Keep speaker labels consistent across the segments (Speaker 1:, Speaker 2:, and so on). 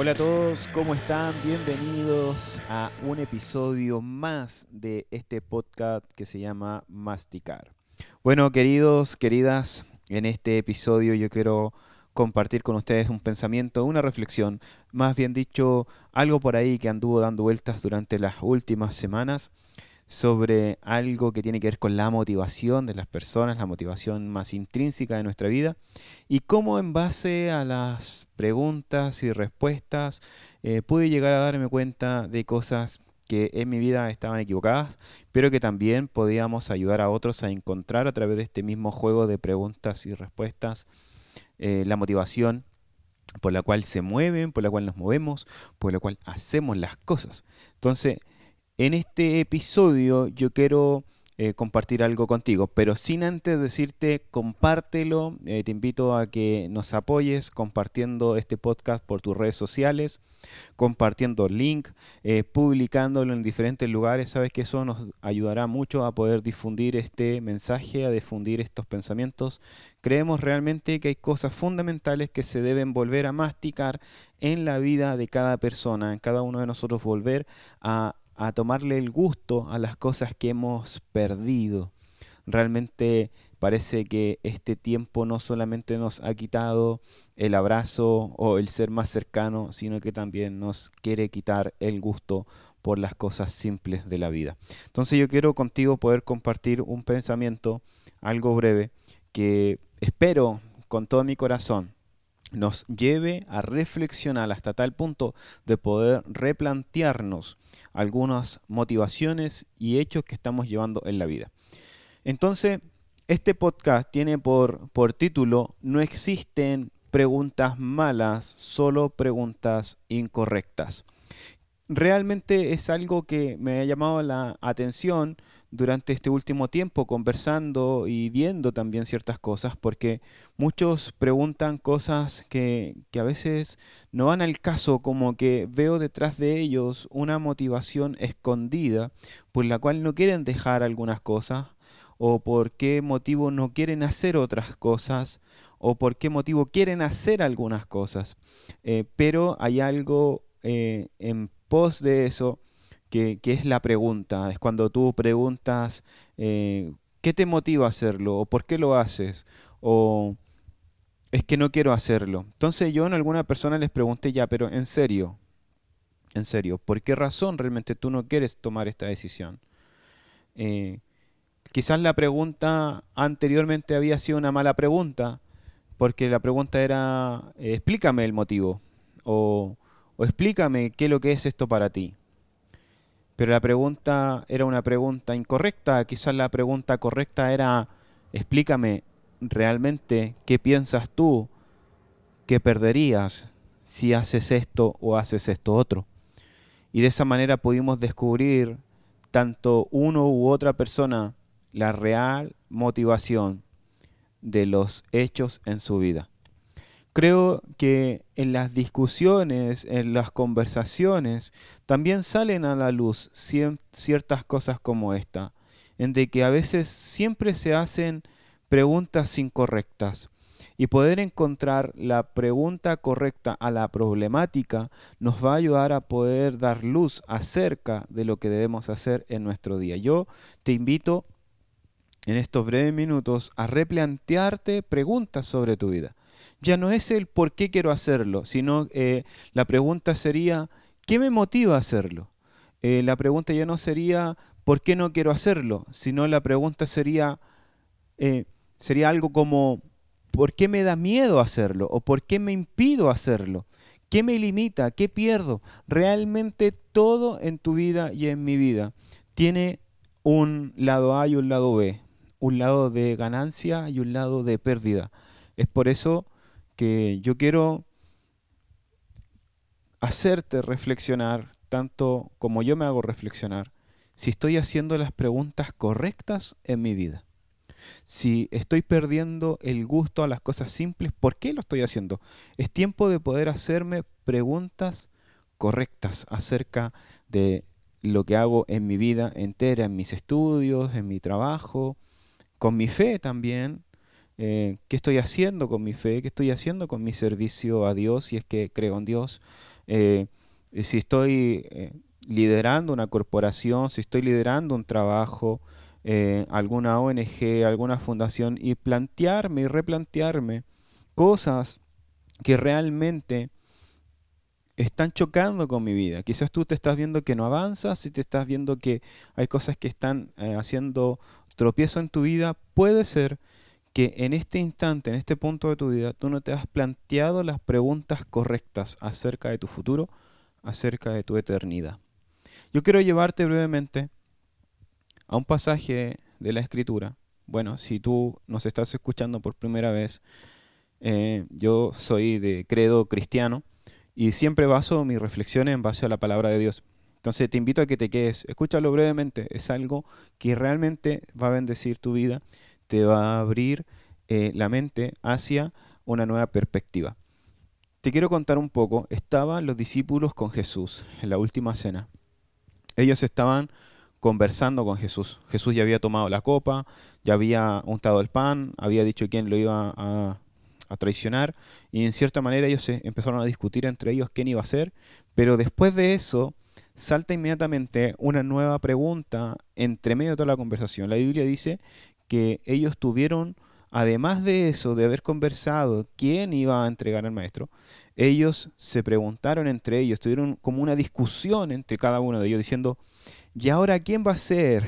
Speaker 1: Hola a todos, ¿cómo están? Bienvenidos a un episodio más de este podcast que se llama Masticar. Bueno, queridos, queridas, en este episodio yo quiero compartir con ustedes un pensamiento, una reflexión, más bien dicho, algo por ahí que anduvo dando vueltas durante las últimas semanas sobre algo que tiene que ver con la motivación de las personas, la motivación más intrínseca de nuestra vida, y cómo en base a las preguntas y respuestas eh, pude llegar a darme cuenta de cosas que en mi vida estaban equivocadas, pero que también podíamos ayudar a otros a encontrar a través de este mismo juego de preguntas y respuestas eh, la motivación por la cual se mueven, por la cual nos movemos, por la cual hacemos las cosas. Entonces, en este episodio yo quiero eh, compartir algo contigo, pero sin antes decirte compártelo, eh, te invito a que nos apoyes compartiendo este podcast por tus redes sociales, compartiendo link, eh, publicándolo en diferentes lugares, sabes que eso nos ayudará mucho a poder difundir este mensaje, a difundir estos pensamientos. Creemos realmente que hay cosas fundamentales que se deben volver a masticar en la vida de cada persona, en cada uno de nosotros volver a a tomarle el gusto a las cosas que hemos perdido. Realmente parece que este tiempo no solamente nos ha quitado el abrazo o el ser más cercano, sino que también nos quiere quitar el gusto por las cosas simples de la vida. Entonces yo quiero contigo poder compartir un pensamiento algo breve que espero con todo mi corazón nos lleve a reflexionar hasta tal punto de poder replantearnos algunas motivaciones y hechos que estamos llevando en la vida. Entonces, este podcast tiene por, por título No existen preguntas malas, solo preguntas incorrectas. Realmente es algo que me ha llamado la atención durante este último tiempo conversando y viendo también ciertas cosas, porque muchos preguntan cosas que, a veces no van al caso, como que veo detrás de ellos una motivación escondida por la cual no quieren dejar algunas cosas, o por qué motivo no quieren hacer otras cosas, o por qué motivo quieren hacer algunas cosas. Eh, pero hay algo eh, en pos de eso que, es la pregunta. Es cuando tú preguntas eh, qué te motiva a hacerlo o por qué lo haces o es que no quiero hacerlo. Entonces yo en alguna persona les pregunté ya, pero en serio, en serio, ¿por qué razón realmente tú no quieres tomar esta decisión? Eh, quizás la pregunta anteriormente había sido una mala pregunta, porque la pregunta era, explícame el motivo, o, o explícame qué es lo que es esto para ti pero la pregunta era una pregunta incorrecta, quizás la pregunta correcta era, explícame realmente qué piensas tú que perderías si haces esto o haces esto otro. Y de esa manera pudimos descubrir tanto uno u otra persona la real motivación de los hechos en su vida. Creo que en las discusiones, en las conversaciones, también salen a la luz ciertas cosas como esta, en de que a veces siempre se hacen preguntas incorrectas. Y poder encontrar la pregunta correcta a la problemática nos va a ayudar a poder dar luz acerca de lo que debemos hacer en nuestro día. Yo te invito en estos breves minutos a replantearte preguntas sobre tu vida ya no es el por qué quiero hacerlo, sino eh, la pregunta sería, ¿qué me motiva a hacerlo? Eh, la pregunta ya no sería, ¿por qué no quiero hacerlo? Sino la pregunta sería, eh, sería algo como, ¿por qué me da miedo hacerlo? ¿O por qué me impido hacerlo? ¿Qué me limita? ¿Qué pierdo? Realmente todo en tu vida y en mi vida tiene un lado A y un lado B, un lado de ganancia y un lado de pérdida. Es por eso que yo quiero hacerte reflexionar, tanto como yo me hago reflexionar, si estoy haciendo las preguntas correctas en mi vida. Si estoy perdiendo el gusto a las cosas simples, ¿por qué lo estoy haciendo? Es tiempo de poder hacerme preguntas correctas acerca de lo que hago en mi vida entera, en mis estudios, en mi trabajo, con mi fe también, eh, qué estoy haciendo con mi fe, qué estoy haciendo con mi servicio a Dios, si es que creo en Dios, eh, si estoy eh, liderando una corporación, si estoy liderando un trabajo, eh, alguna ONG, alguna fundación, y plantearme y replantearme cosas que realmente están chocando con mi vida. Quizás tú te estás viendo que no avanzas, si te estás viendo que hay cosas que están haciendo tropiezo en tu vida, puede ser que en este instante, en este punto de tu vida, tú no te has planteado las preguntas correctas acerca de tu futuro, acerca de tu eternidad. Yo quiero llevarte brevemente a un pasaje de la Escritura. Bueno, si tú nos estás escuchando por primera vez, eh, yo soy de credo cristiano y siempre baso mis reflexiones en base a la palabra de Dios. Entonces te invito a que te quedes, escúchalo brevemente, es algo que realmente va a bendecir tu vida te va a abrir eh, la mente hacia una nueva perspectiva. Te quiero contar un poco. Estaban los discípulos con Jesús en la última cena. Ellos estaban conversando con Jesús. Jesús ya había tomado la copa, ya había untado el pan, había dicho quién lo iba a, a traicionar y en cierta manera ellos empezaron a discutir entre ellos quién iba a ser, pero después de eso salta inmediatamente una nueva pregunta entre medio de toda la conversación. La Biblia dice que ellos tuvieron, además de eso, de haber conversado quién iba a entregar al maestro, ellos se preguntaron entre ellos, tuvieron como una discusión entre cada uno de ellos diciendo, ¿y ahora quién va a ser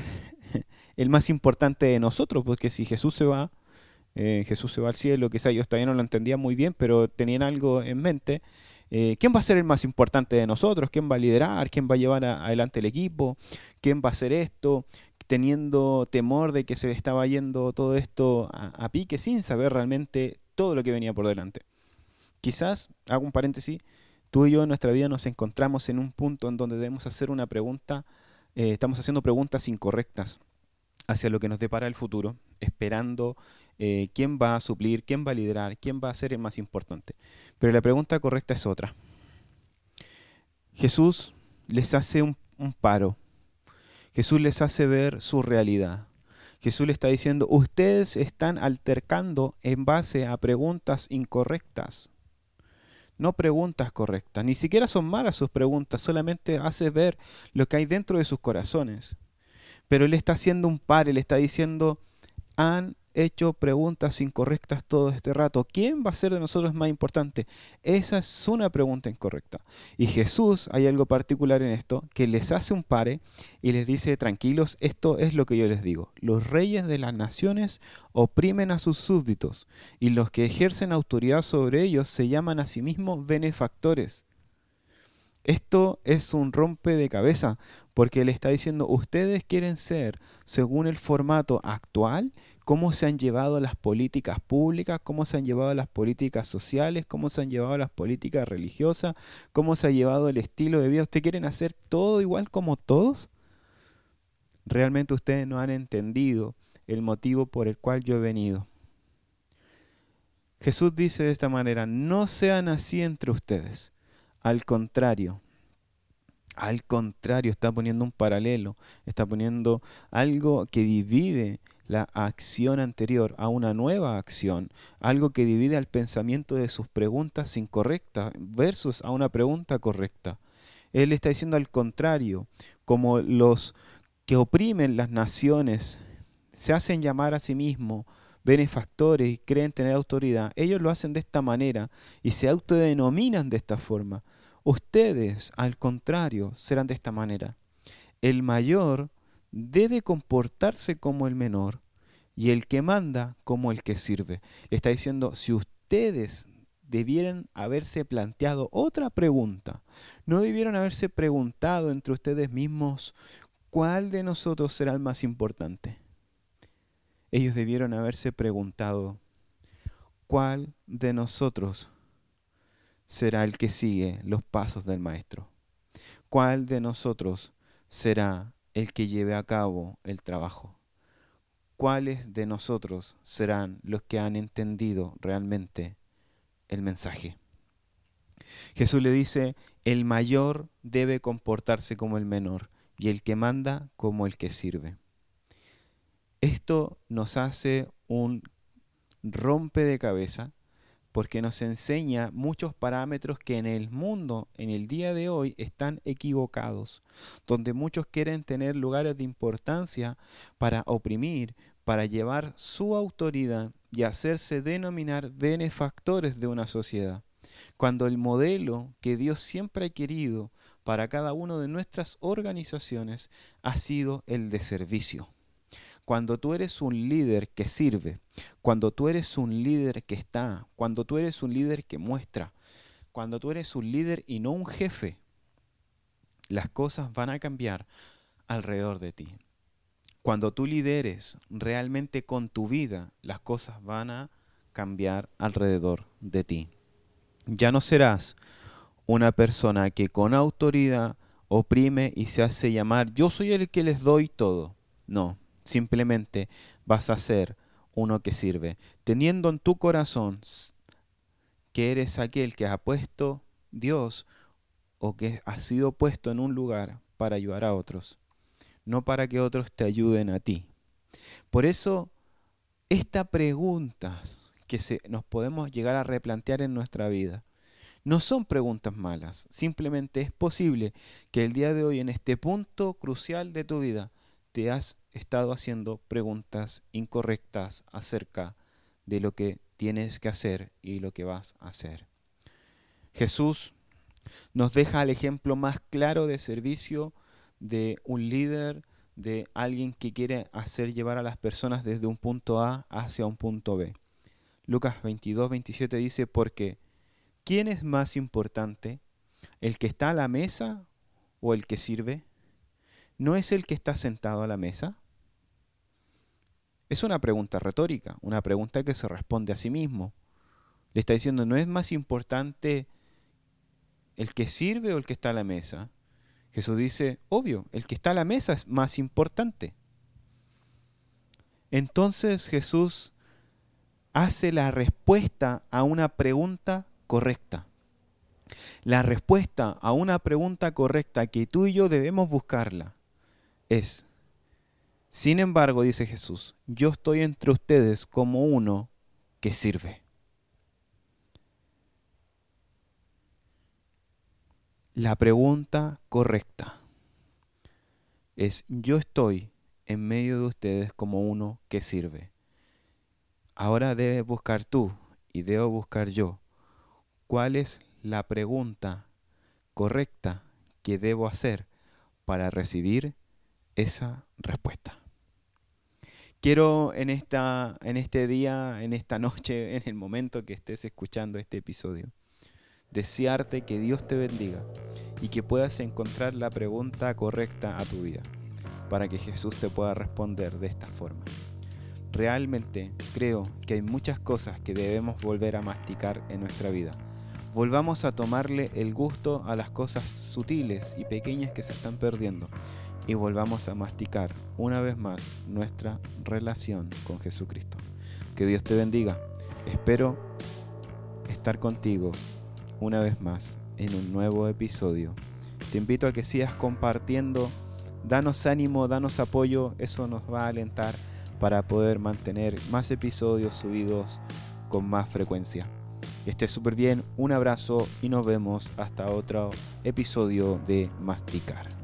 Speaker 1: el más importante de nosotros? Porque si Jesús se va, eh, Jesús se va al cielo, quizá ellos todavía no lo entendían muy bien, pero tenían algo en mente. Eh, ¿Quién va a ser el más importante de nosotros? ¿Quién va a liderar? ¿Quién va a llevar adelante el equipo? ¿Quién va a hacer esto? Teniendo temor de que se le estaba yendo todo esto a, pique sin saber realmente todo lo que venía por delante. Quizás, hago un paréntesis, tú y yo en nuestra vida nos encontramos en un punto en donde debemos hacer una pregunta, eh, estamos haciendo preguntas incorrectas hacia lo que nos depara el futuro, esperando eh, quién va a suplir, quién va a liderar, quién va a ser el más importante. Pero la pregunta correcta es otra. Jesús les hace un paro Jesús les hace ver su realidad. Jesús le está diciendo, ustedes están altercando en base a preguntas incorrectas, no preguntas correctas. Ni siquiera son malas sus preguntas, solamente hace ver lo que hay dentro de sus corazones. Pero Él está haciendo un par, Él está diciendo, han hecho preguntas incorrectas todo este rato. ¿Quién va a ser de nosotros más importante? Esa es una pregunta incorrecta. Y Jesús, hay algo particular en esto, que les hace un pare y les dice, tranquilos, esto es lo que yo les digo. Los reyes de las naciones oprimen a sus súbditos y los que ejercen autoridad sobre ellos se llaman a sí mismos benefactores. Esto es un rompe de cabeza, porque le está diciendo, ustedes quieren ser, según el formato actual, cómo se han llevado las políticas públicas, cómo se han llevado las políticas sociales, cómo se han llevado las políticas religiosas, cómo se ha llevado el estilo de vida. ¿Ustedes quieren hacer todo igual como todos? Realmente ustedes no han entendido el motivo por el cual yo he venido. Jesús dice de esta manera, no sean así entre ustedes. Al contrario, al contrario, está poniendo un paralelo, está poniendo algo que divide la acción anterior a una nueva acción, algo que divide al pensamiento de sus preguntas incorrectas versus a una pregunta correcta. Él está diciendo al contrario, como los que oprimen las naciones se hacen llamar a sí mismos benefactores y creen tener autoridad, ellos lo hacen de esta manera y se autodenominan de esta forma. Ustedes, al contrario, serán de esta manera. El mayor debe comportarse como el menor y el que manda como el que sirve. Le está diciendo, si ustedes debieran haberse planteado otra pregunta, no debieron haberse preguntado entre ustedes mismos cuál de nosotros será el más importante. Ellos debieron haberse preguntado cuál de nosotros será el que sigue los pasos del Maestro. ¿Cuál de nosotros será el que lleve a cabo el trabajo. ¿Cuáles de nosotros serán los que han entendido realmente el mensaje? Jesús le dice, el mayor debe comportarse como el menor y el que manda como el que sirve. Esto nos hace un rompe de cabeza porque nos enseña muchos parámetros que en el mundo, en el día de hoy, están equivocados, donde muchos quieren tener lugares de importancia para oprimir, para llevar su autoridad y hacerse denominar benefactores de una sociedad, cuando el modelo que Dios siempre ha querido para cada una de nuestras organizaciones ha sido el de servicio. Cuando tú eres un líder que sirve, cuando tú eres un líder que está, cuando tú eres un líder que muestra, cuando tú eres un líder y no un jefe, las cosas van a cambiar alrededor de ti. Cuando tú lideres realmente con tu vida, las cosas van a cambiar alrededor de ti. Ya no serás una persona que con autoridad oprime y se hace llamar yo soy el que les doy todo. No, simplemente vas a ser uno que sirve, teniendo en tu corazón que eres aquel que ha puesto Dios o que ha sido puesto en un lugar para ayudar a otros no para que otros te ayuden a ti. Por eso, estas preguntas que se, nos podemos llegar a replantear en nuestra vida, no son preguntas malas, simplemente es posible que el día de hoy, en este punto crucial de tu vida, te has estado haciendo preguntas incorrectas acerca de lo que tienes que hacer y lo que vas a hacer. Jesús nos deja el ejemplo más claro de servicio de un líder, de alguien que quiere hacer llevar a las personas desde un punto A hacia un punto B. Lucas 22, 27 dice, porque ¿quién es más importante? ¿El que está a la mesa o el que sirve? ¿No es el que está sentado a la mesa? Es una pregunta retórica, una pregunta que se responde a sí mismo. Le está diciendo, ¿no es más importante el que sirve o el que está a la mesa? Jesús dice, obvio, el que está a la mesa es más importante. Entonces Jesús hace la respuesta a una pregunta correcta. La respuesta a una pregunta correcta que tú y yo debemos buscarla es, sin embargo, dice Jesús, yo estoy entre ustedes como uno que sirve. La pregunta correcta es, yo estoy en medio de ustedes como uno que sirve. Ahora debes buscar tú y debo buscar yo. ¿Cuál es la pregunta correcta que debo hacer para recibir esa respuesta? Quiero en, esta, en este día, en esta noche, en el momento que estés escuchando este episodio, desearte que Dios te bendiga y que puedas encontrar la pregunta correcta a tu vida para que Jesús te pueda responder de esta forma. Realmente creo que hay muchas cosas que debemos volver a masticar en nuestra vida. Volvamos a tomarle el gusto a las cosas sutiles y pequeñas que se están perdiendo y volvamos a masticar una vez más nuestra relación con Jesucristo. Que Dios te bendiga. Espero estar contigo una vez más en un nuevo episodio. Te invito a que sigas compartiendo, danos ánimo, danos apoyo, eso nos va a alentar para poder mantener más episodios subidos con más frecuencia. Que estés súper bien, un abrazo y nos vemos hasta otro episodio de Masticar.